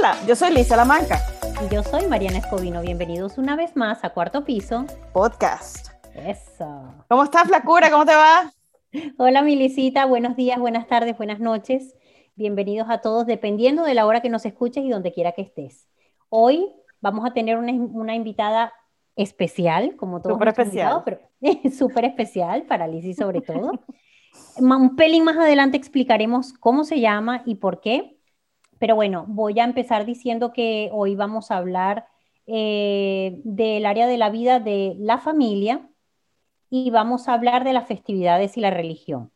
Hola, yo soy Lisa Lamanca. Y yo soy Mariana Escobino. Bienvenidos una vez más a Cuarto Piso Podcast. Eso. ¿Cómo estás, Flacura? ¿Cómo te va? Hola, Milicita. Buenos días, buenas tardes, buenas noches. Bienvenidos a todos, dependiendo de la hora que nos escuches y donde quiera que estés. Hoy vamos a tener una, una invitada especial, como todos. Súper especial. pero súper especial para Lizzy sobre todo. Un pelín más adelante explicaremos cómo se llama y por qué. Pero bueno, voy a empezar diciendo que hoy vamos a hablar eh, del área de la vida de la familia y vamos a hablar de las festividades y la religión.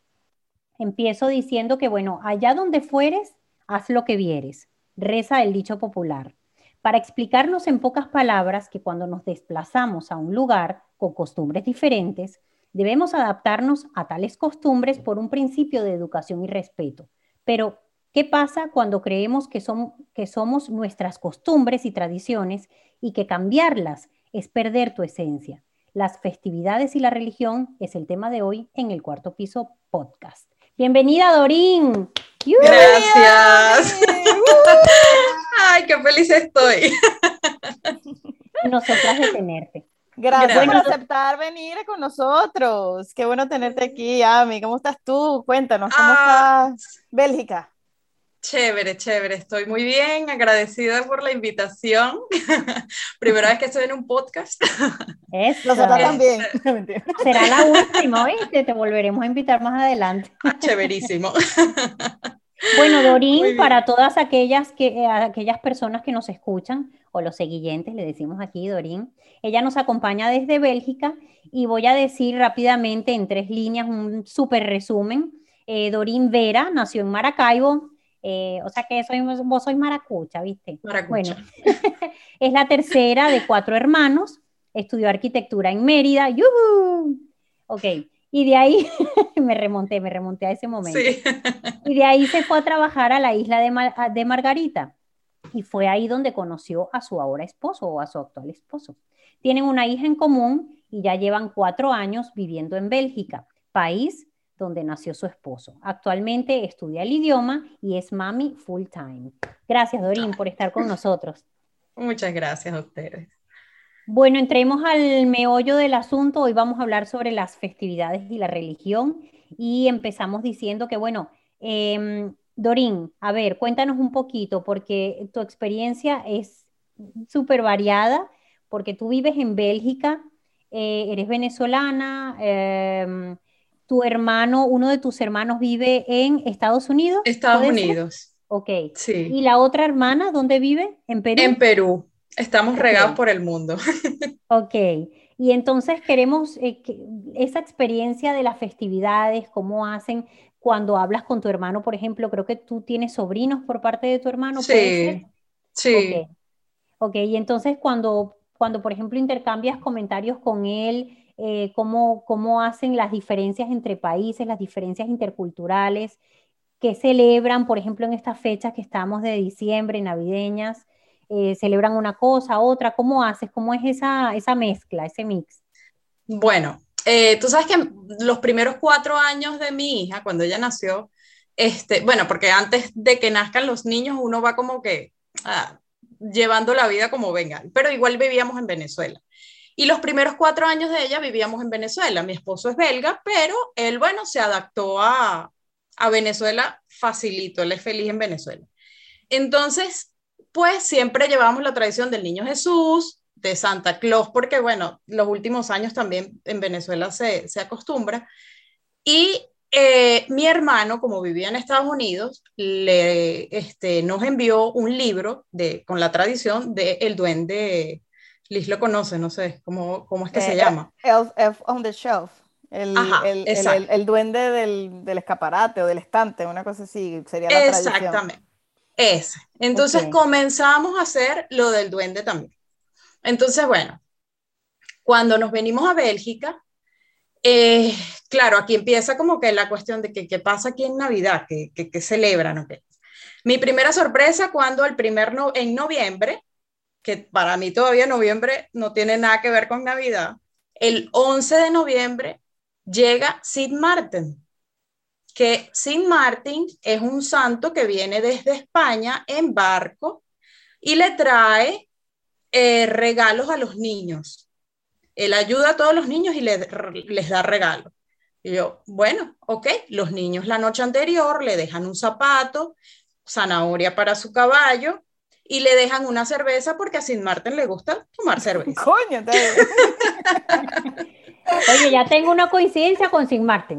Empiezo diciendo que, bueno, allá donde fueres, haz lo que vieres, reza el dicho popular, para explicarnos en pocas palabras que cuando nos desplazamos a un lugar con costumbres diferentes, debemos adaptarnos a tales costumbres por un principio de educación y respeto. Pero, ¿qué pasa cuando creemos que, son, que somos nuestras costumbres y tradiciones y que cambiarlas es perder tu esencia? Las festividades y la religión es el tema de hoy en el cuarto piso podcast. Bienvenida, Dorín. Gracias. Ay, qué feliz estoy. Nosotras de tenerte. Gracias por aceptar venir con nosotros. Qué bueno tenerte aquí, Ami. ¿Cómo estás tú? Cuéntanos, ¿cómo Ah. está Bélgica? Chévere, chévere. Estoy muy bien, agradecida por la invitación. Primera vez que estoy en un podcast. Eso. Nosotros también. Será la última, ¿oíste? Te volveremos a invitar más adelante. Ah, Chéverísimo. Bueno, Dorín, para todas aquellas, que, eh, aquellas personas que nos escuchan, o los seguidentes, le decimos aquí, Dorín, ella nos acompaña desde Bélgica y voy a decir rápidamente en tres líneas un súper resumen. Eh, Dorín Vera nació en Maracaibo, eh, o sea que soy, vos sois maracucha, ¿viste? Maracucha. Bueno, es la tercera de cuatro hermanos, estudió arquitectura en Mérida, ¡yuhu! Ok, y de ahí me remonté, me remonté a ese momento. Sí. Y de ahí se fue a trabajar a la isla de, Mar- de Margarita. Y fue ahí donde conoció a su ahora esposo o a su actual esposo. Tienen una hija en común y ya llevan cuatro años viviendo en Bélgica, país donde nació su esposo. Actualmente estudia el idioma y es mami full time. Gracias, Dorín, por estar con nosotros. Muchas gracias a ustedes. Bueno, entremos al meollo del asunto. Hoy vamos a hablar sobre las festividades y la religión y empezamos diciendo que, bueno, em, Dorín, a ver, cuéntanos un poquito porque tu experiencia es súper variada porque tú vives en Bélgica, eh, eres venezolana, em, tu hermano, uno de tus hermanos vive en Estados Unidos. Estados ¿puede ser? Unidos. Ok. Sí. ¿Y la otra hermana dónde vive? ¿En Perú? En Perú. Estamos regados por el mundo. Ok, y entonces queremos eh, que- esa experiencia de las festividades, cómo hacen cuando hablas con tu hermano, por ejemplo, creo que tú tienes sobrinos por parte de tu hermano, ¿puede Sí. Sí. ser? Ok, ok, y entonces cuando, cuando por ejemplo, intercambias comentarios con él, eh, cómo, cómo hacen las diferencias entre países, las diferencias interculturales, qué celebran, por ejemplo, en estas fechas que estamos de diciembre, navideñas, eh, celebran una cosa, otra, ¿cómo haces? ¿Cómo es esa, esa mezcla, ese mix? Bueno, eh, tú sabes que los primeros cuatro años de mi hija, cuando ella nació, este, bueno, porque antes de que nazcan los niños, uno va como que ah, llevando la vida como venga, pero igual vivíamos en Venezuela. Y los primeros cuatro años de ella vivíamos en Venezuela. Mi esposo es belga, pero él, bueno, se adaptó a, a Venezuela facilito, él es feliz en Venezuela. Entonces, pues siempre llevamos la tradición del niño Jesús, de Santa Claus, porque bueno, los últimos años también en Venezuela se, se acostumbra. Y eh, mi hermano, como vivía en Estados Unidos, le, este, nos envió un libro de, con la tradición de El Duende. Liz lo conoce, no sé cómo, cómo es que se Eh, llama. Elf, Elf on the Shelf. El, Ajá, el, duende del, del escaparate o del estante, una cosa así, sería la tradición. Exactamente. Ese. Entonces Ok. comenzamos a hacer lo del duende también. Entonces, bueno, cuando nos venimos a Bélgica, eh, claro, aquí empieza como que la cuestión de que, qué pasa aquí en Navidad, que, que, que celebran, ¿ok? Mi primera sorpresa cuando el primer no, en noviembre, que para mí todavía noviembre no tiene nada que ver con Navidad, el 11 de noviembre llega Sid Martin, que Sid Martin es un santo que viene desde España en barco y le trae eh, regalos a los niños. Él ayuda a todos los niños y les da regalos. Y yo, bueno, ok, los niños la noche anterior le dejan un zapato, zanahoria para su caballo y le dejan una cerveza porque a Sin Martin le gusta tomar cerveza. Coño, Oye, ya tengo una coincidencia con Sin Martin.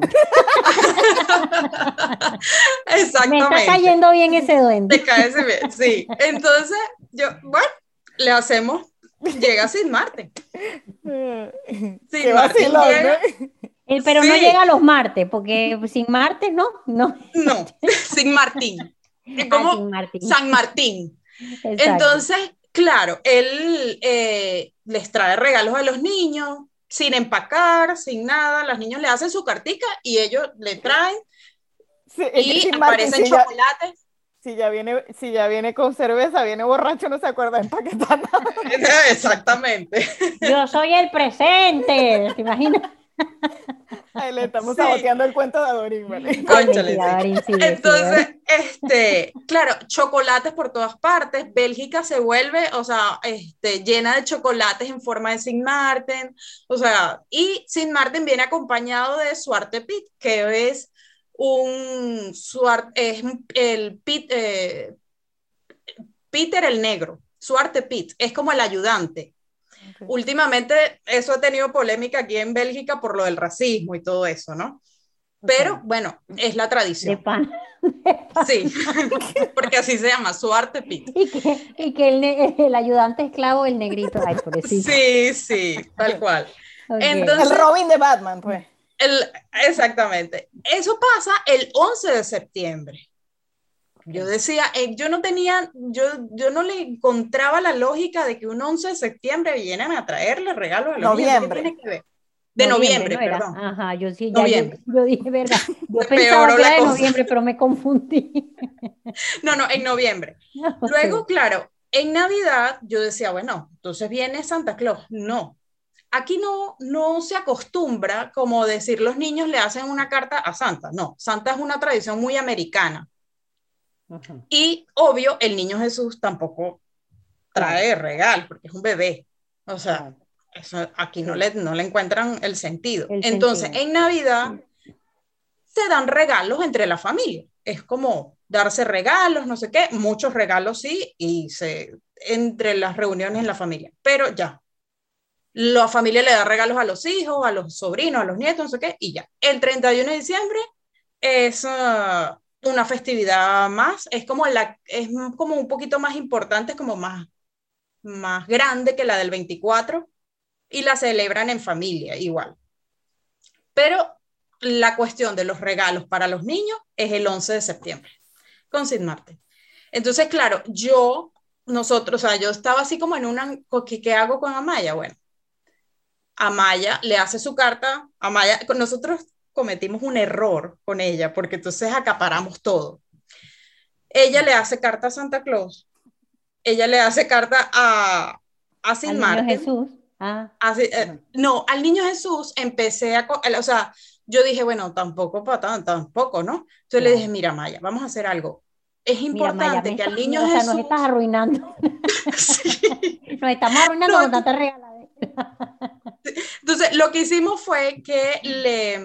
Exactamente. Me está cayendo bien ese duende. Te cae ese bien, sí. Entonces, yo, bueno, le hacemos, llega Sin Martin. Sin Martin llega, eh, pero no llega a los martes, porque sin martes, ¿no? No, no sin Martín. Es como San Martín. Entonces, claro, él eh, les trae regalos a los niños, sin empacar, sin nada. Los niños le hacen su cartica y ellos le traen. y aparecen chocolates. si ya viene, si ya viene con cerveza, viene borracho, no se acuerda de empaquetar nada. Exactamente. Yo soy el presente, ¿te imaginas? Ahí le estamos saboteando el cuento de Adorín, ¿vale? Entonces, este, claro, chocolates por todas partes. Bélgica se vuelve, o sea, este, llena de chocolates en forma de Sin Martin. O sea, y Sin Martin viene acompañado de Suarte Pit, que es un es el Pit, eh, Peter el negro. Suarte Pit, es como el ayudante. Últimamente eso ha tenido polémica aquí en Bélgica por lo del racismo y todo eso, ¿no? Pero bueno, es la tradición. De pan. Sí, porque así se llama, su arte pit. Y que, y que el, ayudante esclavo, el negrito, ay, Sí, sí, tal cual. Entonces, el Robin de Batman, pues. El, exactamente. Eso pasa el 11 de septiembre. Yo decía, eh, yo no tenía, yo, yo no le encontraba la lógica de que un 11 de septiembre vienen a traerle regalos a los noviembre. De noviembre, perdón. Ajá, yo sí, ya Yo, dije, verdad. Yo pensaba que era de noviembre, pero me confundí. No, no, en noviembre. Luego, claro, en Navidad yo decía, bueno, entonces viene Santa Claus. No, aquí no, no se acostumbra como decir los niños le hacen una carta a Santa. No, Santa es una tradición muy americana. Y obvio, el niño Jesús tampoco trae regal, porque es un bebé. O sea, eso, aquí no, le, no le encuentran el sentido. Entonces, en Navidad se dan regalos entre la familia. Es como darse regalos, no sé qué, muchos regalos sí, y se, entre las reuniones en la familia. Pero ya, la familia le da regalos a los hijos, a los sobrinos, a los nietos, no sé qué, y ya. El 31 de diciembre es ah, una festividad más, es como, la, es como un poquito más importante, es como más, más grande que la del 24 y la celebran en familia igual. Pero la cuestión de los regalos para los niños es el 11 de septiembre con Sid Martin. Entonces, claro, yo, nosotros, o sea, yo estaba así como en una, ¿qué, qué hago con Amaya? Bueno, Amaya le hace su carta, Amaya, nosotros cometimos un error con ella, porque entonces acaparamos todo. Ella le hace carta a Santa Claus, ella le hace carta a, a Sin Martín. Jesús. Ah. Eh, no, al niño Jesús empecé a, o sea, yo dije, bueno, tampoco tampoco, ¿no? Entonces le dije, mira, Maya, vamos a hacer algo. Es importante que al niño Jesús... O sea, nos estás arruinando. sí. Nos estamos arruinando con tanta Entonces, lo que hicimos fue que le,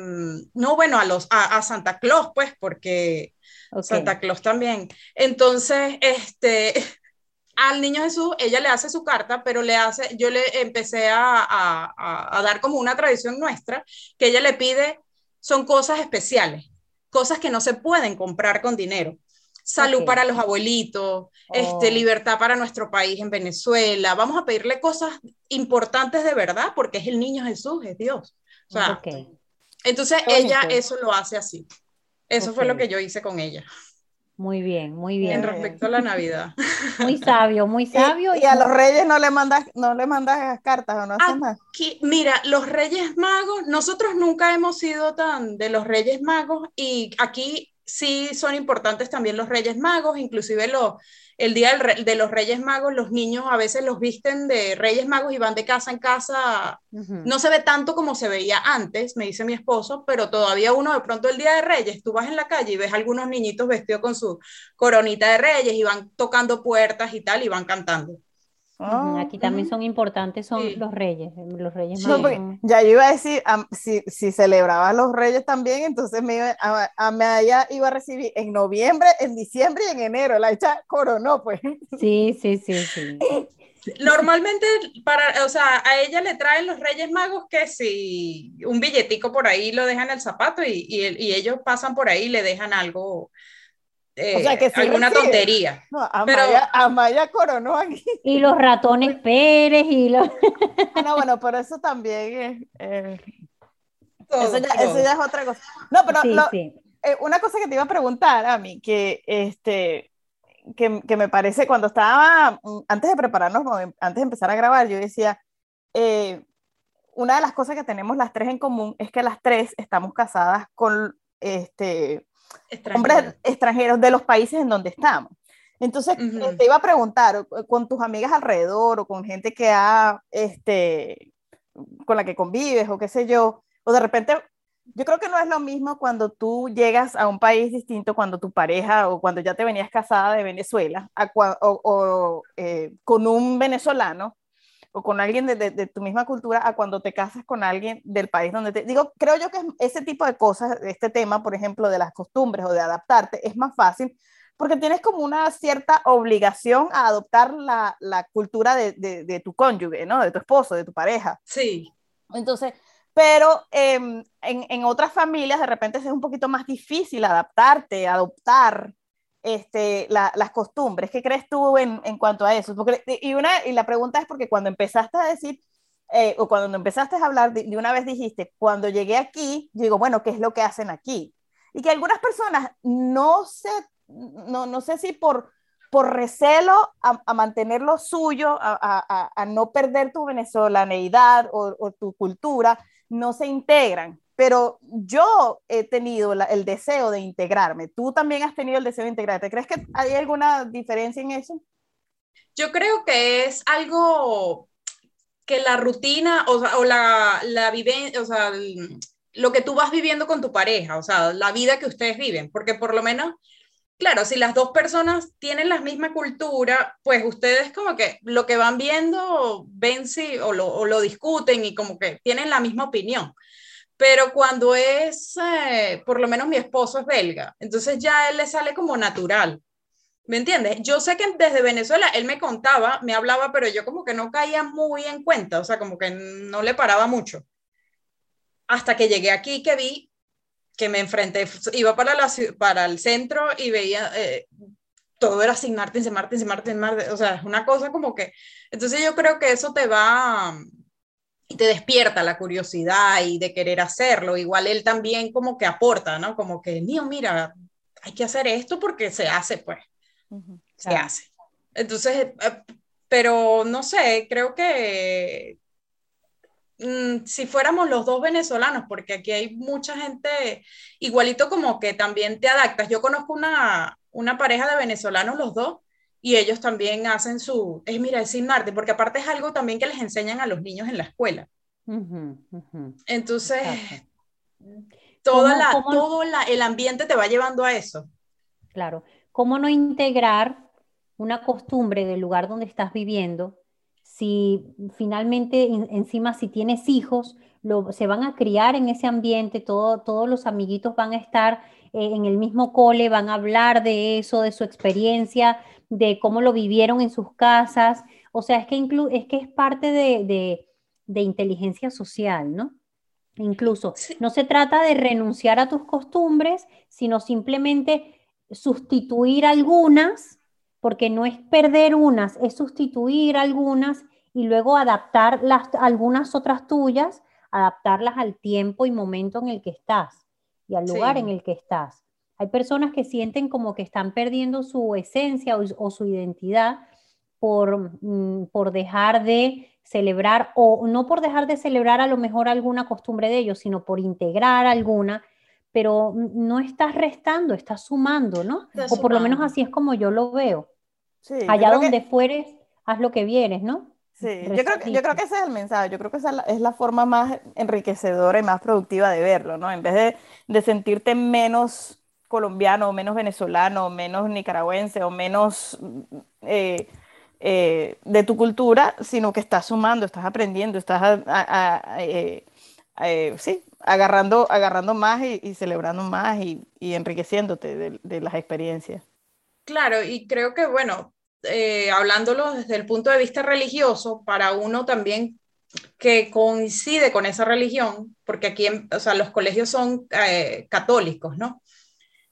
no, bueno, a, los, a, Santa Claus, pues, porque Santa Claus también. Entonces, este, al niño Jesús, ella le hace su carta, pero le hace, yo le empecé a, a, a, dar como una tradición nuestra, que ella le pide, son cosas especiales, cosas que no se pueden comprar con dinero salud para los abuelitos, este, oh. libertad para nuestro país en Venezuela. Vamos a pedirle cosas importantes de verdad porque es el niño Jesús, es Dios. Entonces ella eso lo hace así. Eso fue lo que yo hice con ella. Muy bien, muy bien. En respecto a la Navidad. Muy sabio, muy sabio. Y, a los reyes no le mandas, no le mandas cartas o no haces más. Mira, los reyes magos, nosotros nunca hemos sido tan de los reyes magos y aquí sí son importantes también los Reyes Magos, inclusive los, el día de los Reyes Magos, los niños a veces los visten de Reyes Magos y van de casa en casa. No se ve tanto como se veía antes, me dice mi esposo, pero todavía uno de pronto el día de Reyes, tú vas en la calle y ves algunos niñitos vestidos con su coronita de Reyes y van tocando puertas y tal y van cantando. Aquí también son importantes son los reyes, los reyes ya yo iba a decir, si, si celebrabas los reyes también, entonces me iba, a, a iba a recibir en noviembre, en diciembre y en enero, la hecha coronó, pues. Sí, sí, sí, sí. Normalmente, para, o sea, a ella le traen los Reyes Magos que si un billetico por ahí lo dejan en el zapato y, y, y ellos pasan por ahí y le dejan algo, o sea, que eh, alguna tontería. No, Amaya, Amaya, coronó aquí. Y los ratones Pérez y los... Ah, no, bueno, pero eso también es... eso, ya, es otra cosa. No, pero eh, una cosa que te iba a preguntar a mí, que, este, que, que, me parece, cuando estaba, mm, antes de prepararnos, antes de empezar a grabar, yo decía, eh, una de las cosas que tenemos las tres en común es que las tres estamos casadas con este, hombres extranjeros de los países en donde estamos. Entonces, eh, te iba a preguntar, con tus amigas alrededor o con gente que ha, este, con la que convives o qué sé yo, o de repente, yo creo que no es lo mismo cuando tú llegas a un país distinto, cuando tu pareja o cuando ya te venías casada de Venezuela o, eh, con un venezolano, o con alguien de, de, tu misma cultura a cuando te casas con alguien del país donde te... Digo, creo yo que ese tipo de cosas, este tema, por ejemplo, de las costumbres o de adaptarte, es más fácil porque tienes como una cierta obligación a adoptar la, la cultura de, de, tu cónyuge, ¿no? De tu esposo, de tu pareja. Sí. Entonces, pero em, en, en, otras familias de repente es un poquito más difícil adaptarte, adoptar este, las costumbres. ¿Qué crees tú en, cuanto a eso? y, una, y la pregunta es porque cuando empezaste a decir, eh, o cuando empezaste a hablar, de, una vez dijiste, cuando llegué aquí, digo, bueno, ¿qué es lo que hacen aquí? Y que algunas personas no sé, no, no sé si por, por recelo a, a mantener lo suyo, a, no perder tu venezolaneidad o, o tu cultura, no se integran pero yo he tenido el deseo de integrarme. ¿Tú también has tenido el deseo de integrarte? ¿Crees que hay alguna diferencia en eso? Yo creo que es algo que la rutina o, la, la vivencia, o sea, lo que tú vas viviendo con tu pareja, o sea, la vida que ustedes viven, porque por lo menos, claro, si las dos personas tienen la misma cultura, pues ustedes como que lo que van viendo, ven si, o lo, o lo discuten y como que tienen la misma opinión pero cuando es, eh, por lo menos mi esposo es belga, entonces ya él le sale como natural. ¿Me entiendes? Yo sé que desde Venezuela él me contaba, me hablaba, pero yo como que no caía muy en cuenta, o sea, como que no le paraba mucho. Hasta que llegué aquí que vi que me enfrenté, iba para, la, para el centro y veía, eh, todo era sin Martín, sin Martín, sin Martín, Martín, o sea, es una cosa como que, entonces yo creo que eso te va, y te despierta la curiosidad y de querer hacerlo. Igual él también como que aporta, ¿no? Como que, mío, mira, hay que hacer esto porque se hace, pues. Se hace. Entonces, eh, pero no sé, creo que mm, si fuéramos los dos venezolanos, porque aquí hay mucha gente igualito como que también te adaptas. Yo conozco una, una pareja de venezolanos los dos y ellos también hacen su, es mira, es sin Marte, porque aparte es algo también que les enseñan a los niños en la escuela. Entonces, todo, la, todo la, el ambiente te va llevando a eso. Claro, ¿cómo no integrar una costumbre del lugar donde estás viviendo si finalmente encima si tienes hijos, lo, se van a criar en ese ambiente, todo, todos los amiguitos van a estar eh, en el mismo cole, van a hablar de eso, de su experiencia, de cómo lo vivieron en sus casas. O sea, es que, es, que es parte de, inteligencia social, ¿no? Incluso, no se trata de renunciar a tus costumbres, sino simplemente sustituir algunas, porque no es perder unas, es sustituir algunas y luego adaptar las, algunas otras tuyas, adaptarlas al tiempo y momento en el que estás y al lugar en el que estás. Hay personas que sienten como que están perdiendo su esencia o, su identidad por, mm, por dejar de celebrar, o no por dejar de celebrar a lo mejor alguna costumbre de ellos, sino por integrar alguna, pero no estás restando, estás sumando, ¿no? o por lo menos así es como yo lo veo. Allá donde fueres, haz lo que vienes, ¿no? Sí, yo creo, que, yo creo que ese es el mensaje, yo creo que esa es la, forma más enriquecedora y más productiva de verlo, ¿no? En vez de, de sentirte menos colombiano, menos venezolano, menos nicaragüense o menos eh, eh, de tu cultura, sino que estás sumando, estás aprendiendo, estás eh, sí, agarrando, agarrando más y, celebrando más y, enriqueciéndote de, de las experiencias. Claro, y creo que, bueno, eh, hablándolo desde el punto de vista religioso, para uno también que coincide con esa religión, porque aquí, o sea, los colegios son eh, católicos, ¿no?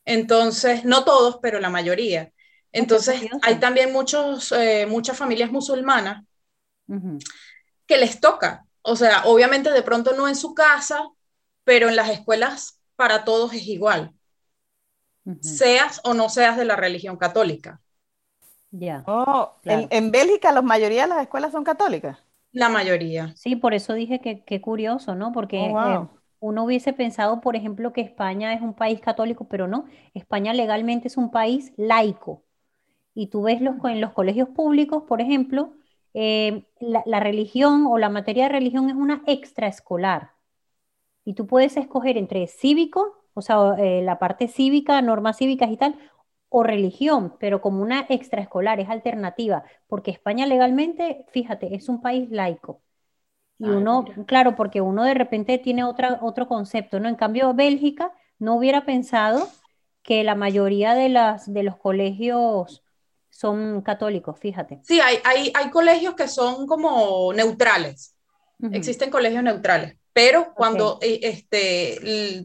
Entonces, no todos, pero la mayoría. Entonces, hay también muchos, eh, muchas familias musulmanas que les toca. O sea, obviamente de pronto no en su casa, pero en las escuelas para todos es igual. Seas o no seas de la religión católica. Ya. Oh, en, Bélgica la mayoría de las escuelas son católicas. La mayoría. Sí, por eso dije que qué curioso, ¿no? Porque oh, eh, uno hubiese pensado, por ejemplo, que España es un país católico, pero no. España legalmente es un país laico. Y tú ves los, en los colegios públicos, por ejemplo, eh, la, religión o la materia de religión es una extraescolar. Y tú puedes escoger entre cívico, o sea, eh, la parte cívica, normas cívicas y tal, o religión, pero como una extraescolar, es alternativa, porque España legalmente, fíjate, es un país laico. Y uno, claro, porque uno de repente tiene otra, otro concepto, ¿no? En cambio, Bélgica no hubiera pensado que la mayoría de, las, de los colegios son católicos, fíjate. Sí, hay, hay, hay colegios que son como neutrales. Existen colegios neutrales, pero cuando eh, este,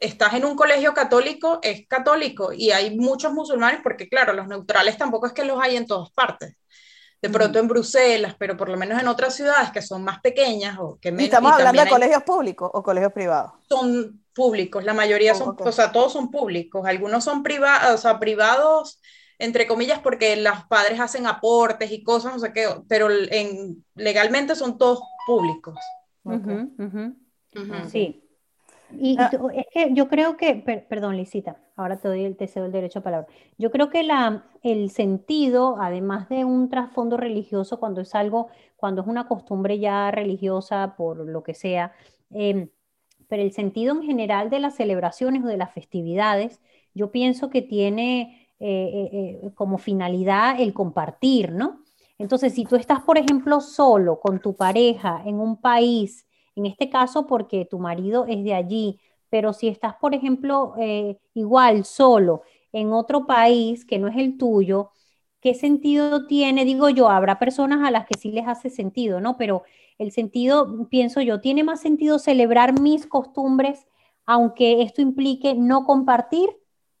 estás en un colegio católico, es católico y hay muchos musulmanes, porque claro, los neutrales tampoco es que los hay en todas partes. De pronto en Bruselas, pero por lo menos en otras ciudades que son más pequeñas o que ¿Estamos hablando de colegios públicos o colegios privados? Son públicos, la mayoría son, o sea, todos son públicos. Algunos son privados, o sea, privados entre comillas, porque los padres hacen aportes y cosas, no sé qué, pero en, legalmente son todos públicos. Sí, y, ah. es que yo creo que, perdón, Lisita, ahora te doy el deseo del derecho a palabra. Yo creo que la, el sentido, además de un trasfondo religioso, cuando es algo, cuando es una costumbre ya religiosa, por lo que sea, em, pero el sentido en general de las celebraciones o de las festividades, yo pienso que tiene eh, eh, eh, como finalidad el compartir, ¿no? Entonces, si tú estás, por ejemplo, solo con tu pareja en un país, en este caso porque tu marido es de allí, pero si estás, por ejemplo, eh, igual solo en otro país que no es el tuyo, ¿qué sentido tiene? Digo yo, habrá personas a las que sí les hace sentido, ¿no? Pero el sentido, pienso yo, tiene más sentido celebrar mis costumbres, aunque esto implique no compartir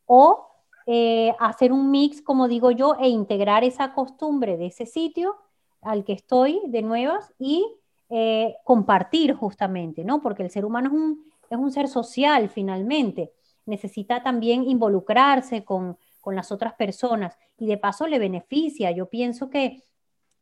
o eh, hacer un mix, como digo yo, e integrar esa costumbre de ese sitio al que estoy de nuevas y eh, compartir justamente, ¿no? Porque el ser humano es un, es un ser social finalmente, necesita también involucrarse con, con, las otras personas y de paso le beneficia. Yo pienso que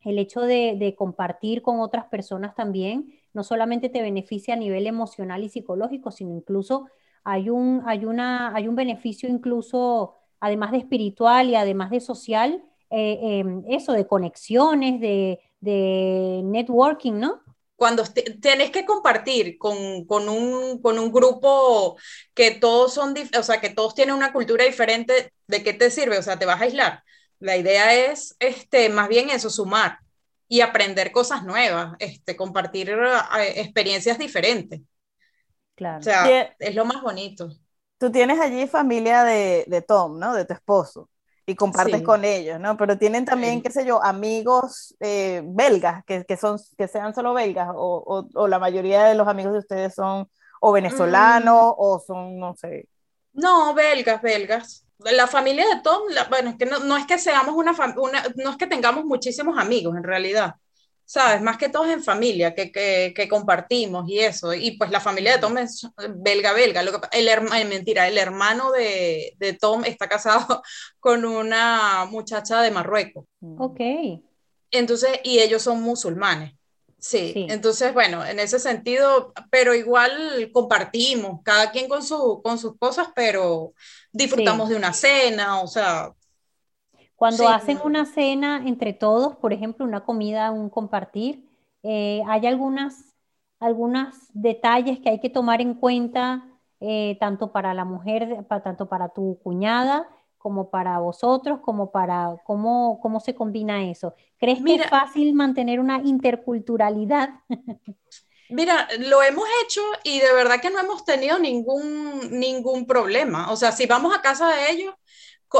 el hecho de, de, compartir con otras personas también no solamente te beneficia a nivel emocional y psicológico, sino incluso hay un, hay una, hay un beneficio incluso, además de espiritual y además de social, eh, em, eso de conexiones, de, de networking, ¿no? Cuando tienes que compartir con, con, un, con, un, grupo que todos son, o sea, que todos tienen una cultura diferente, ¿de qué te sirve? O sea, te vas a aislar. La idea es, este, más bien eso, sumar y aprender cosas nuevas, este, compartir eh, experiencias diferentes. Claro. O sea, es lo más bonito. Tú tienes allí familia de, de Tom, ¿no? De tu esposo y compartes con ellos, ¿no? Pero tienen también, qué sé yo, amigos eh, belgas, que, que, son, que sean solo belgas, o, o, la mayoría de los amigos de ustedes son o venezolanos, mm. o son, no sé. No, belgas, belgas. La familia de Tom, bueno, es que no, no es que seamos una, una, no es que tengamos muchísimos amigos en realidad. ¿Sabes? Más que todos en familia, que, que, que, compartimos y eso. Y pues la familia de Tom es belga-belga. El, eh, mentira, el hermano de, de, Tom está casado con una muchacha de Marruecos. Ok. Entonces, y ellos son musulmanes. Sí, entonces, bueno, en ese sentido, pero igual compartimos, cada quien con, su, con sus cosas, pero disfrutamos de una cena, o sea. Cuando hacen una cena entre todos, por ejemplo, una comida, un compartir, eh, hay algunas, algunos detalles que hay que tomar en cuenta, eh, tanto para la mujer, tanto para tu cuñada, como para vosotros, como para cómo, cómo se combina eso. ¿Crees que es fácil mantener una interculturalidad? Mira, lo hemos hecho y de verdad que no hemos tenido ningún, ningún problema. O sea, si vamos a casa de ellos,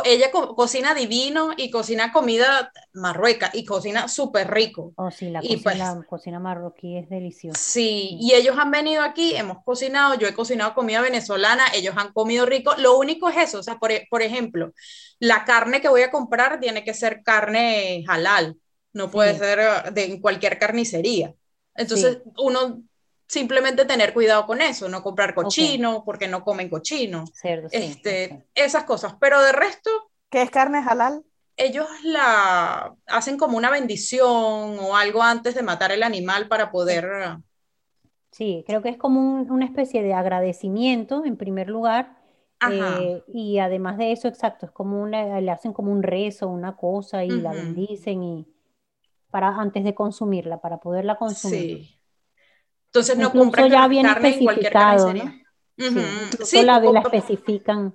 ella cocina divino y cocina comida marrueca y cocina súper rico. Oh, sí, la, cocina, pues la cocina marroquí es deliciosa. Sí, y ellos han venido aquí, hemos cocinado, yo he cocinado comida venezolana, ellos han comido rico. Lo único es eso, o sea, por, e, por ejemplo, la carne que voy a comprar tiene que ser carne halal, no puede ser de cualquier carnicería. Entonces, uno simplemente tener cuidado con eso, no comprar cochino porque no comen cochino. este, Esas cosas. Pero de resto... ¿Qué es carne halal? Ellos la hacen como una bendición o algo antes de matar el animal para poder... Sí, creo que es como una especie de agradecimiento en primer lugar. Eh, y además de eso, exacto, es como una, le hacen como un rezo, una cosa y la bendicen y para antes de consumirla, para poderla consumir. Sí. Entonces no compran ya carne en cualquier carnicería. Sí, la, la especifican.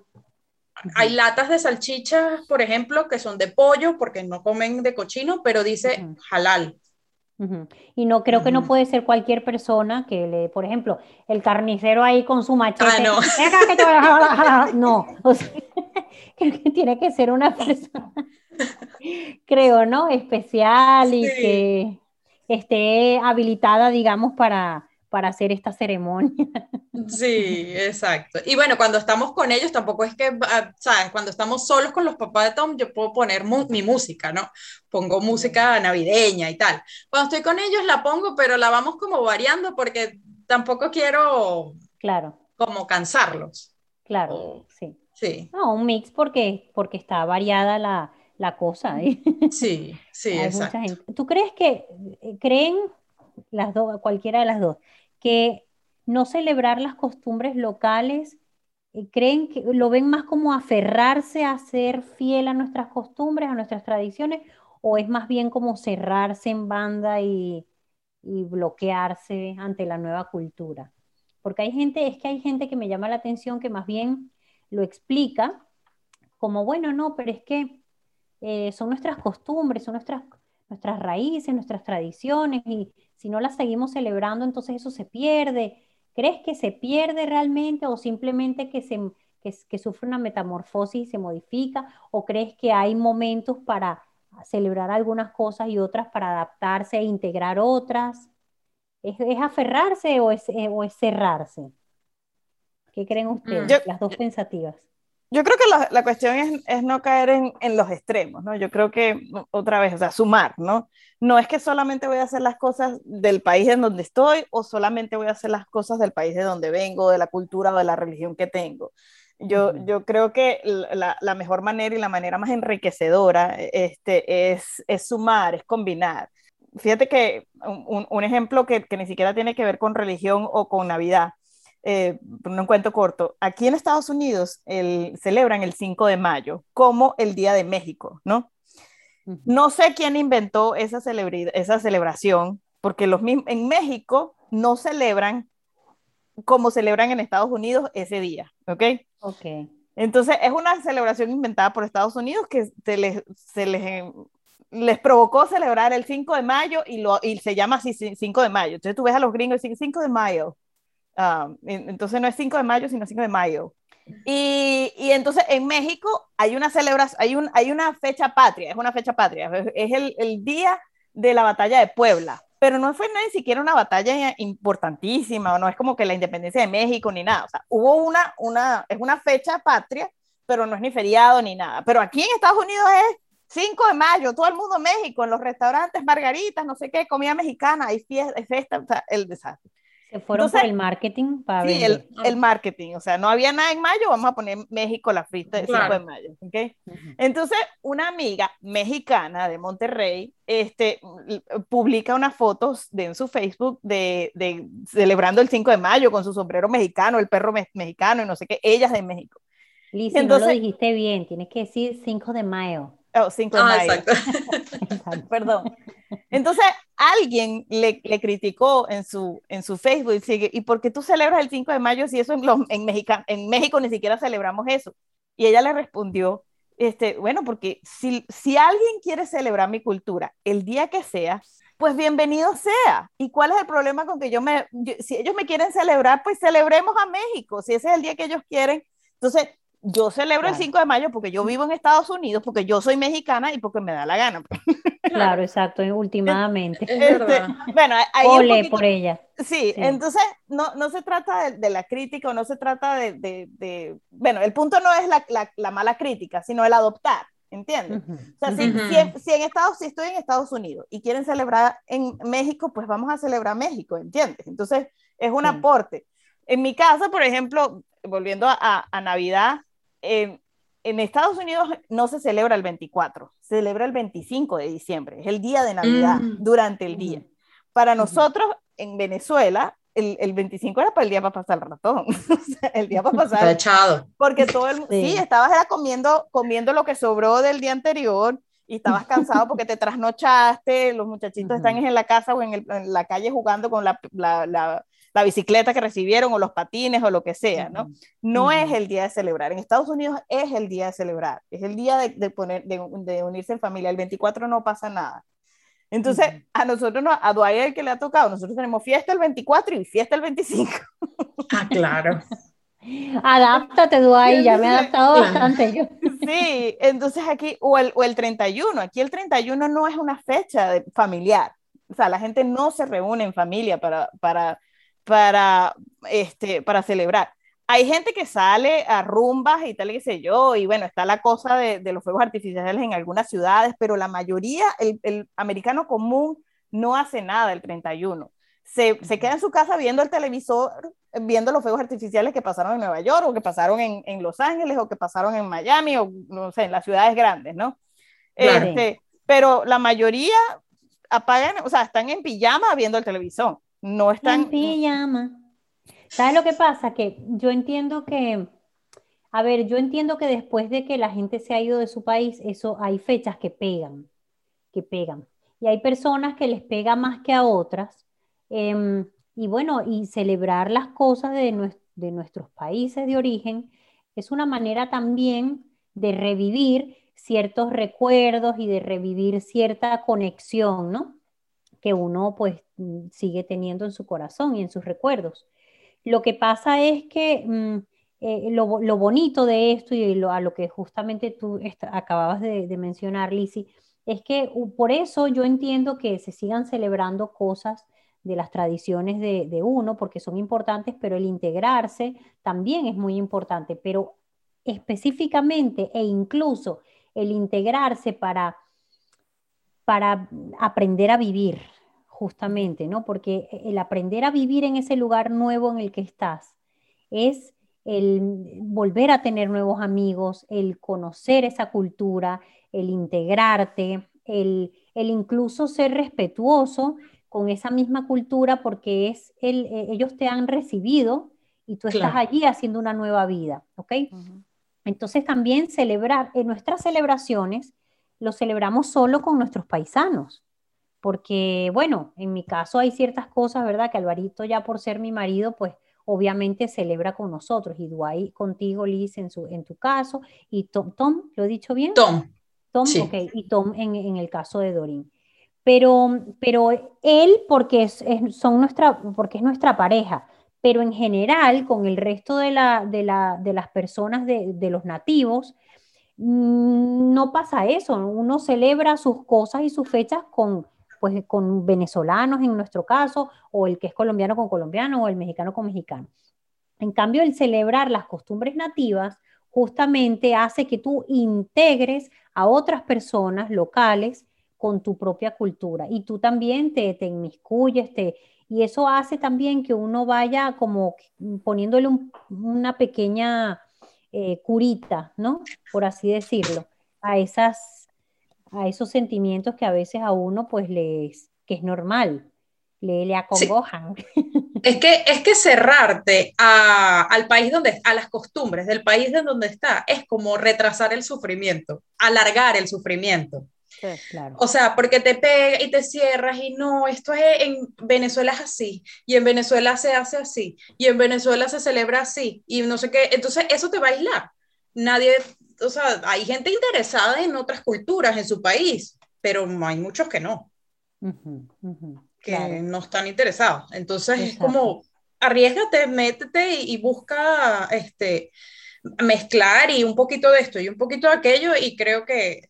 Hay latas de salchichas, por ejemplo, que son de pollo porque no comen de cochino, pero dice halal. Y no creo que no puede ser cualquier persona que le, por ejemplo, el carnicero ahí con su machete. Ah, no. no, o sea, creo que tiene que ser una persona, creo, ¿no? Especial y que esté habilitada, digamos, para, para hacer esta ceremonia. Sí, exacto. Y bueno, cuando estamos con ellos, tampoco es que, ah, ¿sabes? Cuando estamos solos con los papás de Tom, yo puedo poner mi música, ¿no? Pongo música navideña y tal. Cuando estoy con ellos la pongo, pero la vamos como variando porque tampoco quiero, claro, como cansarlos. Claro, sí. Sí. No, un mix porque, porque está variada la, la cosa. Sí, sí, exacto. ¿Tú crees que, eh, creen las dos, cualquiera de las dos, que no celebrar las costumbres locales, eh, creen que lo ven más como aferrarse a ser fiel a nuestras costumbres, a nuestras tradiciones, o es más bien como cerrarse en banda y, y bloquearse ante la nueva cultura? Porque hay gente, es que hay gente que me llama la atención que más bien lo explica como, bueno, no, pero es que eh, son nuestras costumbres, son nuestras, nuestras raíces, nuestras tradiciones, y si no las seguimos celebrando, entonces eso se pierde. ¿Crees que se pierde realmente o simplemente que, se, que, sufre una metamorfosis y se modifica? ¿O crees que hay momentos para celebrar algunas cosas y otras para adaptarse e integrar otras? ¿Es, aferrarse o es, eh, o es cerrarse? ¿Qué creen mm. ustedes? Las dos pensativas. Yo creo que la, la cuestión es, es, no caer en, en, los extremos, ¿no? Yo creo que, otra vez, o sea, sumar, ¿no? No es que solamente voy a hacer las cosas del país en donde estoy o solamente voy a hacer las cosas del país de donde vengo, de la cultura o de la religión que tengo. Yo, yo creo que la, la, mejor manera y la manera más enriquecedora este, es, es sumar, es combinar. Fíjate que un, un ejemplo que, que ni siquiera tiene que ver con religión o con Navidad, eh, un cuento corto, aquí en Estados Unidos el, celebran el 5 de mayo como el Día de México, ¿no? No sé quién inventó esa, esa celebración, porque los en México no celebran como celebran en Estados Unidos ese día, ¿ok? Ok. Entonces es una celebración inventada por Estados Unidos que se les, se les, les provocó celebrar el 5 de mayo y, lo, y se llama así 5 de mayo. Entonces tú ves a los gringos y dicen 5 de mayo, Ah, entonces no es 5 de mayo, sino 5 de mayo. Y, y, entonces en México hay una celebración, hay, un, hay una fecha patria, es una fecha patria, es el, el, día de la batalla de Puebla, pero no fue ni siquiera una batalla importantísima, no es como que la independencia de México ni nada, o sea, hubo una, una, es una fecha patria, pero no es ni feriado ni nada, pero aquí en Estados Unidos es 5 de mayo, todo el mundo en México, en los restaurantes, margaritas, no sé qué, comida mexicana, hay fiesta, hay fiesta o sea, el desastre. Se fueron por el marketing para Sí, el, el, marketing, o sea, no había nada en mayo, vamos a poner México la fiesta del 5 de mayo, ¿ok? Entonces, una amiga mexicana de Monterrey, este, publica unas fotos de, en su Facebook de, de, celebrando el 5 de mayo con su sombrero mexicano, el perro mexicano y no sé qué, ellas de México. Liz, Entonces, no lo dijiste bien, tienes que decir 5 de mayo. Oh, 5 de ah, mayo. Exacto. Perdón. Entonces, alguien le, criticó en su, en su Facebook y sigue, ¿y por qué tú celebras el 5 de mayo si eso en, en, México, en México ni siquiera celebramos eso? Y ella le respondió, este, bueno, porque si, si alguien quiere celebrar mi cultura el día que sea, pues bienvenido sea. ¿Y cuál es el problema con que yo me, si ellos me quieren celebrar, pues celebremos a México, si ese es el día que ellos quieren. Entonces, yo celebro el 5 de mayo porque yo vivo en Estados Unidos, porque yo soy mexicana y porque me da la gana. Claro, exacto, últimamente. Este, bueno, ahí Ole por ella. Sí, entonces no, no se trata de, la crítica no se trata de, de, bueno, el punto no es la, la, la, mala crítica, sino el adoptar, ¿entiendes? O sea, si, si, si, en Estados, si estoy en Estados Unidos y quieren celebrar en México, pues vamos a celebrar México, ¿entiendes? Entonces es un aporte. En mi casa, por ejemplo, volviendo a, a Navidad, en Estados Unidos no se celebra el 24, se celebra el 25 de diciembre, es el día de Navidad, mm. durante el día. Para nosotros, en Venezuela, el, el, 25 era para el día para pasar el ratón, el día para pasar. echado. Porque todo el sí, estabas comiendo, comiendo lo que sobró del día anterior y estabas cansado porque te trasnochaste, los muchachitos están en la casa o en, la calle jugando con la, la, la bicicleta que recibieron o los patines o lo que sea, ¿no? No es el día de celebrar. En Estados Unidos es el día de celebrar, es el día de, poner, de, unirse en familia. El 24 no pasa nada. Entonces, a nosotros, no, a Dwyer que le ha tocado, nosotros tenemos fiesta el 24 y fiesta el 25. Ah, claro. Adáptate, Dwyer, ya me he adaptado bastante yo. Sí, entonces aquí, o el, o el 31, aquí el 31 no es una fecha familiar. O sea, la gente no se reúne en familia para, para para, este, para celebrar. Hay gente que sale a rumbas y tal, qué sé yo, y bueno, está la cosa de, de los fuegos artificiales en algunas ciudades, pero la mayoría, el, el americano común no hace nada el 31. Se, se, queda en su casa viendo el televisor, viendo los fuegos artificiales que pasaron en Nueva York, o que pasaron en, en Los Ángeles, o que pasaron en Miami, o no sé, en las ciudades grandes, ¿no? Este, pero la mayoría apagan, o sea, están en pijama viendo el televisor no están... En pijama. ¿Sabes lo que pasa? Que yo entiendo que, a ver, yo entiendo que después de que la gente se ha ido de su país, eso hay fechas que pegan, que pegan. Y hay personas que les pega más que a otras. Em, y bueno, y celebrar las cosas de, de nuestros países de origen es una manera también de revivir ciertos recuerdos y de revivir cierta conexión, ¿no? Que uno pues mm, sigue teniendo en su corazón y en sus recuerdos. Lo que pasa es que mm, eh, lo, lo, bonito de esto y lo, a lo que justamente tú acababas de, mencionar, Lisi, es que por eso yo entiendo que se sigan celebrando cosas de las tradiciones de, de, uno, porque son importantes, pero el integrarse también es muy importante, pero específicamente e incluso el integrarse para para aprender a vivir, justamente, ¿no? Porque el aprender a vivir en ese lugar nuevo en el que estás es el volver a tener nuevos amigos, el conocer esa cultura, el integrarte, el, incluso ser respetuoso con esa misma cultura porque es el, e, ellos te han recibido y tú estás allí haciendo una nueva vida, ¿ok? Entonces también celebrar, en nuestras celebraciones, lo celebramos solo con nuestros paisanos, porque bueno, en mi caso hay ciertas cosas, ¿verdad? Que Alvarito ya por ser mi marido, pues obviamente celebra con nosotros, y Duay contigo, Liz, en, su, en tu caso, y Tom, Tom, ¿lo he dicho bien? Tom. Tom, ok, y Tom en, en, el caso de Dorín. Pero, pero él, porque es, son nuestra, porque es nuestra pareja, pero en general, con el resto de, la, de, la, de las personas de, de los nativos, Mm, no pasa eso, uno celebra sus cosas y sus fechas con, pues, con venezolanos en nuestro caso, o el que es colombiano con colombiano, o el mexicano con mexicano. En cambio, el celebrar las costumbres nativas justamente hace que tú integres a otras personas locales con tu propia cultura y tú también te, te inmiscuyes te, Y eso hace también que uno vaya como poniéndole una pequeña eh, curita, ¿no? Por así decirlo, a, esas, a esos sentimientos que a veces a uno pues les, que es normal, le, le acongojan. Es que, es que cerrarte al país donde, a las costumbres del país de donde está, es como retrasar el sufrimiento, alargar el sufrimiento. claro. O sea, porque te pega y te cierras y no, esto es en Venezuela es así, y en Venezuela se hace así, y en Venezuela se celebra así, y no sé qué, entonces eso te va a aislar. Nadie, o sea, hay gente interesada en otras culturas en su país, pero hay muchos que no. Que no están interesados. Entonces es como, arriesgate, métete y, busca este, mezclar y un poquito de esto y un poquito de aquello y creo que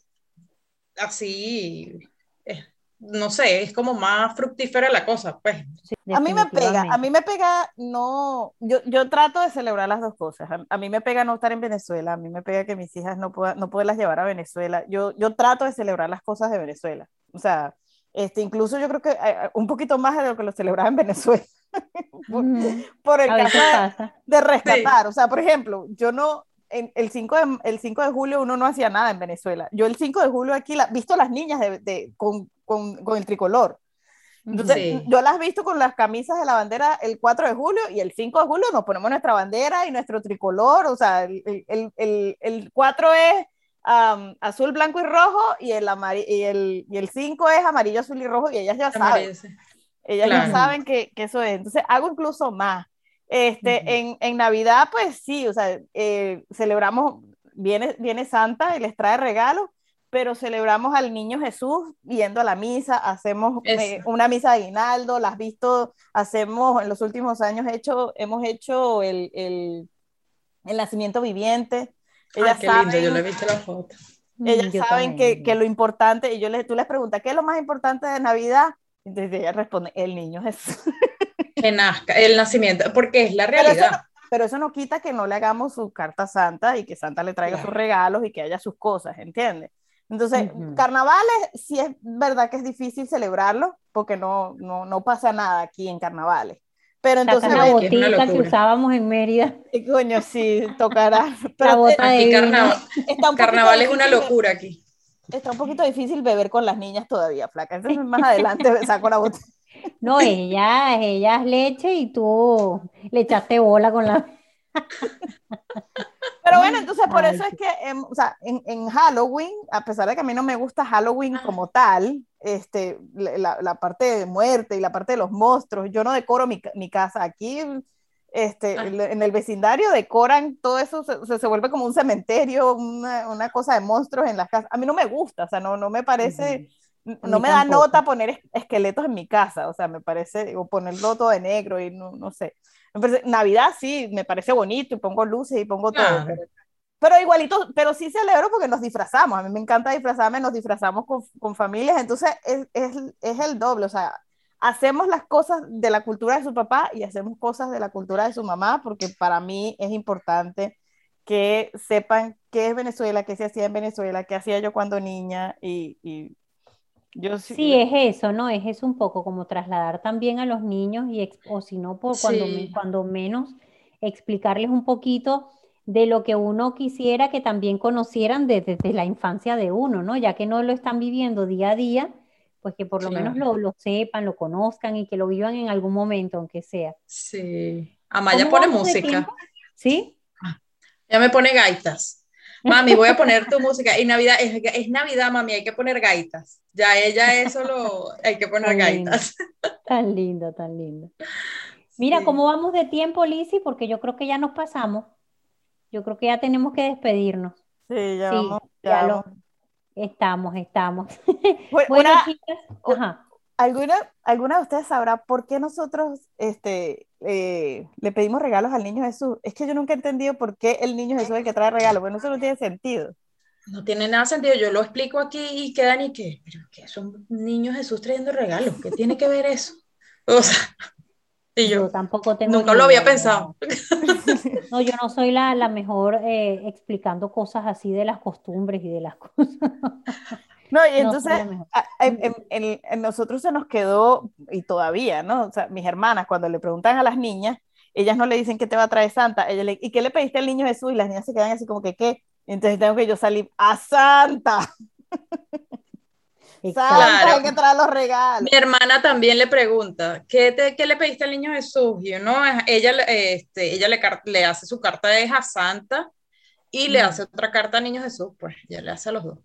así, no sé, es como más fructífera la cosa, pues. a mí me pega, a mí me pega no, yo, yo trato de celebrar las dos cosas, a, mí me pega no estar en Venezuela, a mí me pega que mis hijas no, puedan no poderlas llevar a Venezuela, yo, yo trato de celebrar las cosas de Venezuela, o sea, este, incluso yo creo que eh, un poquito más de lo que lo celebraba en Venezuela. por, el caso de, rescatar. O sea, por ejemplo, yo no, en, el, 5 de, el 5 de julio uno no hacía nada en Venezuela. Yo el 5 de julio aquí, la, visto las niñas de, con, con, con, el tricolor. Entonces, yo las he visto con las camisas de la bandera el 4 de julio y el 5 de julio nos ponemos nuestra bandera y nuestro tricolor. O sea, el, el, el, el 4 es azul, blanco y rojo, y el, y el, y el 5 es amarillo, azul y rojo, y ellas ya saben. Ellas ya saben que, que, eso es. Entonces, hago incluso más. Este, en, en, Navidad, pues sí, o sea, eh, celebramos, viene, viene Santa y les trae regalos, pero celebramos al niño Jesús yendo a la misa, hacemos eh, una misa de aguinaldo, las visto, hacemos, en los últimos años hecho, hemos hecho el, el, el nacimiento viviente, ellas qué saben, lindo, yo le he visto la foto. Ellas saben que, que, lo importante, y yo les, tú les preguntas, ¿qué es lo más importante de Navidad? Entonces ella responde, el niño Jesús. Que nazca, el nacimiento, porque es la realidad. Pero eso, no, quita que no le hagamos su carta santa y que Santa le traiga sus regalos y que haya sus cosas, ¿entiendes? Entonces, carnavales sí es verdad que es difícil celebrarlo porque no, no, no pasa nada aquí en carnavales. Pero entonces. la botita que, usábamos en Mérida. ¿Qué coño, sí, tocará. Pero la bota de carnaval, carnaval es una locura aquí. Está un poquito difícil beber con las niñas todavía, flaca. Entonces más adelante saco la botella. No, ella, ella es leche y tú le echaste bola con la. Pero bueno, entonces por eso es que en, o sea, en, en, Halloween, a pesar de que a mí no me gusta Halloween como tal, este, la, la, parte de muerte y la parte de los monstruos, yo no decoro mi, mi casa. Aquí este, ah. en el vecindario decoran todo eso, se, se, vuelve como un cementerio, una, una, cosa de monstruos en las casas. A mí no me gusta, o sea, no, no me parece, no me da nota poner esqueletos en mi casa, o sea, me parece, o ponerlo todo de negro y no, no sé. Navidad sí, me parece bonito y pongo luces y pongo todo. Pero, igualito, pero sí celebro porque nos disfrazamos. A mí me encanta disfrazarme, nos disfrazamos con, con familias, entonces es, es, es, el doble. O sea, hacemos las cosas de la cultura de su papá y hacemos cosas de la cultura de su mamá, porque para mí es importante que sepan qué es Venezuela, qué se hacía en Venezuela, qué hacía yo cuando niña y, y sí, es eso, ¿no? Es eso un poco como trasladar también a los niños y, o si no, por cuando, cuando menos, explicarles un poquito de lo que uno quisiera que también conocieran desde, la infancia de uno, ¿no? Ya que no lo están viviendo día a día, pues que por lo menos lo, lo, sepan, lo conozcan y que lo vivan en algún momento, aunque sea. Sí. Amaya pone música. ¿Sí? Ya me pone gaitas. Mami, voy a poner tu música. Y Navidad, es, Navidad, mami, hay que poner gaitas. Ya ella eso lo, hay que poner gaitas. Tan lindo, tan lindo. Mira, ¿cómo vamos de tiempo, Lizzy? Porque yo creo que ya nos pasamos. Yo creo que ya tenemos que despedirnos. Sí, ya vamos. Ya, Lo... Estamos, estamos. Bueno, chicas, ajá. ¿Alguna, ¿Alguna de ustedes sabrá por qué nosotros este, eh, le pedimos regalos al niño Jesús? Es que yo nunca he entendido por qué el niño Jesús es el que trae regalos. Bueno, eso no tiene sentido. No tiene nada sentido. Yo lo explico aquí y quedan y que, pero que son niños Jesús trayendo regalos. ¿Qué tiene que ver eso? O sea, y yo, tampoco tengo. Nunca lo había pensado. No, yo no soy la, la mejor eh, explicando cosas así de las costumbres y de las cosas. No, y entonces en, nosotros se nos quedó, y todavía, ¿no? O sea, mis hermanas, cuando le preguntan a las niñas, ellas no le dicen qué te va a traer Santa, ella le, ¿y qué le pediste al niño Jesús? Y las niñas se quedan así como que, ¿qué? Entonces tengo que yo salir a Santa. Santa, hay que traer los regalos. Mi hermana también le pregunta, ¿qué, te, qué le pediste al niño Jesús? Y no, ella, este, ella le, le hace su carta de a Santa y le hace otra carta al niño Jesús, pues ya le hace a los dos.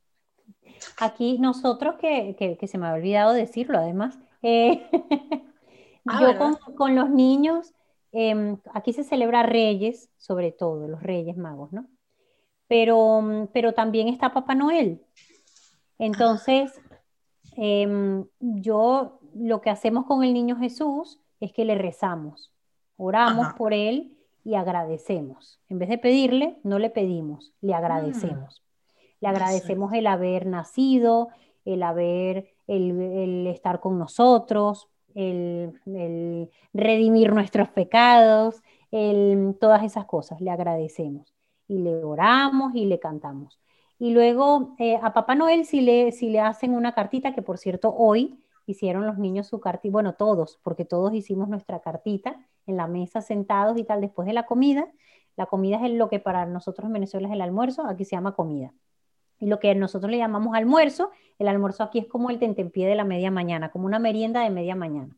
Aquí nosotros, que, que, se me ha olvidado decirlo además, eh, ah, yo con, con, los niños, em, aquí se celebra Reyes, sobre todo, los Reyes Magos, ¿no? Pero, pero también está Papá Noel. Entonces, em, yo lo que hacemos con el niño Jesús es que le rezamos, oramos por él y agradecemos. En vez de pedirle, no le pedimos, le agradecemos. Le agradecemos el haber nacido, el haber, el, estar con nosotros, el, redimir nuestros pecados, todas esas cosas, le agradecemos. Y le oramos y le cantamos. Y luego eh, a Papá Noel si le, si le hacen una cartita, que por cierto hoy hicieron los niños su cartita, bueno, todos, porque todos hicimos nuestra cartita en la mesa sentados y tal después de la comida. La comida es lo que para nosotros en Venezuela es el almuerzo, aquí se llama comida. Y lo que nosotros le llamamos almuerzo, el almuerzo aquí es como el tentempié de la media mañana, como una merienda de media mañana.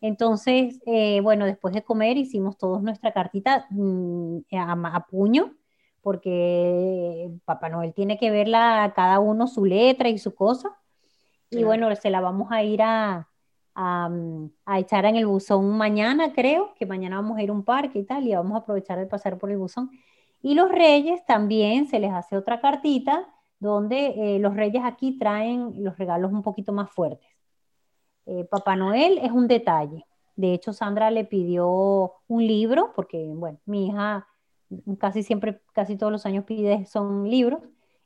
Entonces, eh, bueno, después de comer hicimos todos nuestra cartita mm, a, puño, porque Papá Noel tiene que verla cada uno su letra y su cosa. Y bueno, se la vamos a ir a, a, a, echar en el buzón mañana, creo, que mañana vamos a ir a un parque y tal, y vamos a aprovechar de pasar por el buzón. Y los reyes también se les hace otra cartita donde eh, los reyes aquí traen los regalos un poquito más fuertes. Eh, Papá Noel es un detalle. De hecho, Sandra le pidió un libro, porque, bueno, mi hija casi siempre, casi todos los años pide son libros,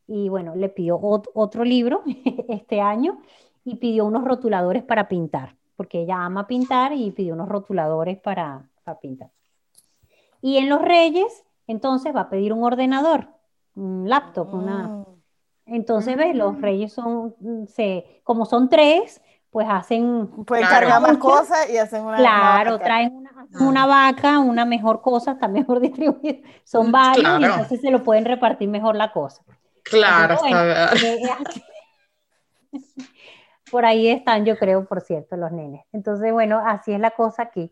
y bueno, le pidió otro libro este año y pidió unos rotuladores para pintar, porque ella ama pintar y pidió unos rotuladores para, para pintar. Y en los Reyes, entonces va a pedir un ordenador, un laptop, una, mm. Entonces, ¿ves? Los mm. reyes son, mm, se, como son tres, pues hacen... Pueden cargar más cosas y hacen una... Claro, traen una, una, vaca, una mejor cosa, está mejor distribuida. Son mm, varios y entonces se lo pueden repartir mejor la cosa. Claro, está Por ahí están, yo creo, por cierto, los nenes. Entonces, bueno, así es la cosa aquí.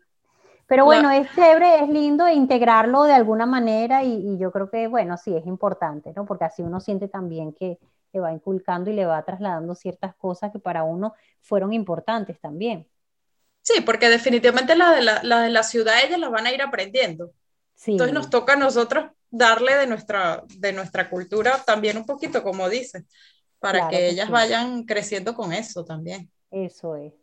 Pero bueno, es chévere, es lindo integrarlo de alguna manera y, yo creo que, bueno, sí, es importante, ¿no? Porque así uno siente también que le va inculcando y le va trasladando ciertas cosas que para uno fueron importantes también. Sí, porque definitivamente las de la, de la ciudad ellas las van a ir aprendiendo. Sí. Entonces nos toca a nosotros darle de nuestra, de nuestra cultura también un poquito, como dices, para que ellas vayan creciendo con eso también. Eso es.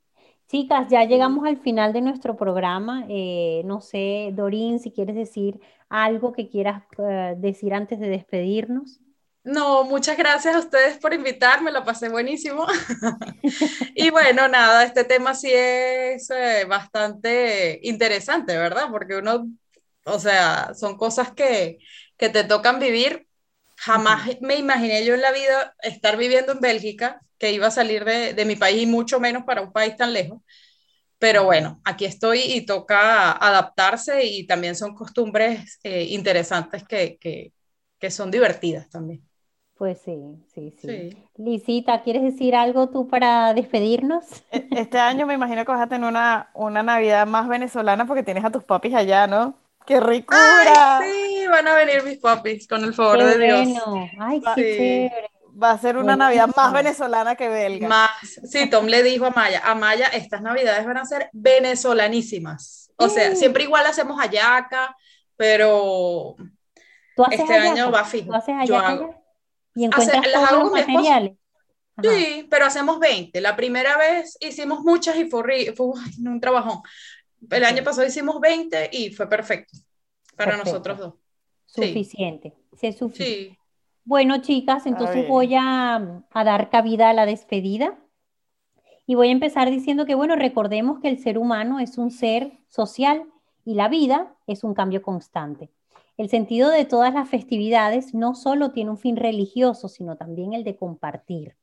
Chicas, ya llegamos al final de nuestro programa. Eh, no sé, Dorín, si quieres decir algo que quieras eh, decir antes de despedirnos. No, muchas gracias a ustedes por invitarme, la pasé buenísimo. y bueno, nada, este tema sí es eh, bastante interesante, ¿verdad? Porque uno, o sea, son cosas que, que te tocan vivir. Jamás me imaginé yo en la vida estar viviendo en Bélgica que iba a salir de, de, mi país y mucho menos para un país tan lejos. Pero bueno, aquí estoy y toca adaptarse y también son costumbres eh, interesantes que, que, que, son divertidas también. Pues sí, sí, sí, Lisita, ¿quieres decir algo tú para despedirnos? E, este año me imagino que vas a tener una, una Navidad más venezolana porque tienes a tus papis allá, ¿no? ¡Qué ricura! Ay, sí, van a venir mis papis, con el favor de Dios. Ay, qué chévere. Va a ser una Navidad más venezolana que belga. Más, sí, Tom le dijo a Maya, a Maya, estas Navidades van a ser venezolanísimas. O sea, siempre igual hacemos ayaca, pero este año va fijo. ¿Tú haces ayaca ¿Y encuentras todos los materiales? Sí, pero hacemos 20. La primera vez hicimos muchas y fue, fue un trabajón. El año pasado hicimos 20 y fue perfecto para nosotros dos. Suficiente. Sí. suficiente. Bueno, chicas, entonces voy a, dar cabida a la despedida. Y voy a empezar diciendo que, bueno, recordemos que el ser humano es un ser social y la vida es un cambio constante. El sentido de todas las festividades no solo tiene un fin religioso, sino también el de compartir.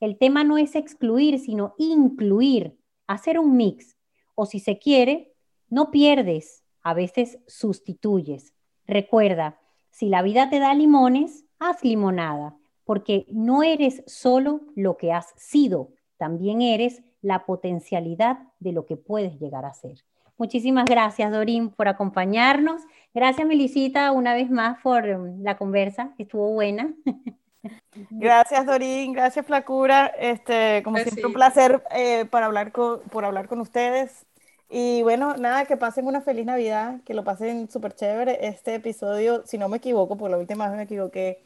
El tema no es excluir, sino incluir, hacer un mix. O si se quiere, no pierdes, a veces sustituyes. Recuerda, si la vida te da limones, haz limonada, porque no eres solo lo que has sido, también eres la potencialidad de lo que puedes llegar a ser. Muchísimas gracias, Dorín, por acompañarnos. Gracias, Melisita, una vez más por um, la conversa, estuvo buena. Gracias, Dorín, gracias, Flacura. Este, como pues siempre, un placer eh, para hablar con, por hablar con ustedes. Y bueno, nada, que pasen una feliz Navidad, que lo pasen súper chévere. Este episodio, si no me equivoco, por la última vez me equivoqué,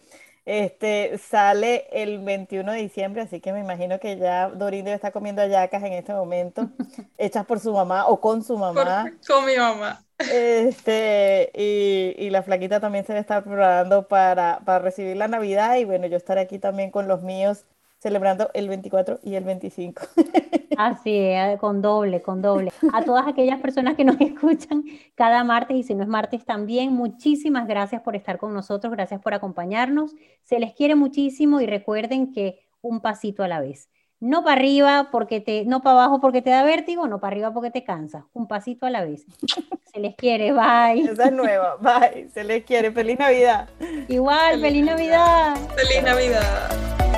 este, sale el 21 de diciembre, así que me imagino que ya Dorín debe estar comiendo ayacas en este momento, hechas por su mamá o con su mamá. con mi mamá. Este, y, y, la flaquita también se debe estar preparando para, para recibir la Navidad y bueno, yo estaré aquí también con los míos celebrando el 24 y el 25. Así es, con doble, con doble. A todas aquellas personas que nos escuchan cada martes y si no es martes también, muchísimas gracias por estar con nosotros, gracias por acompañarnos. Se les quiere muchísimo y recuerden que un pasito a la vez. No para arriba porque te, no para abajo porque te da vértigo, no para arriba porque te cansa. Un pasito a la vez. Se les quiere, bye. Esa es nueva, bye. Se les quiere. Feliz Navidad. Igual, feliz, Navidad. Feliz Navidad.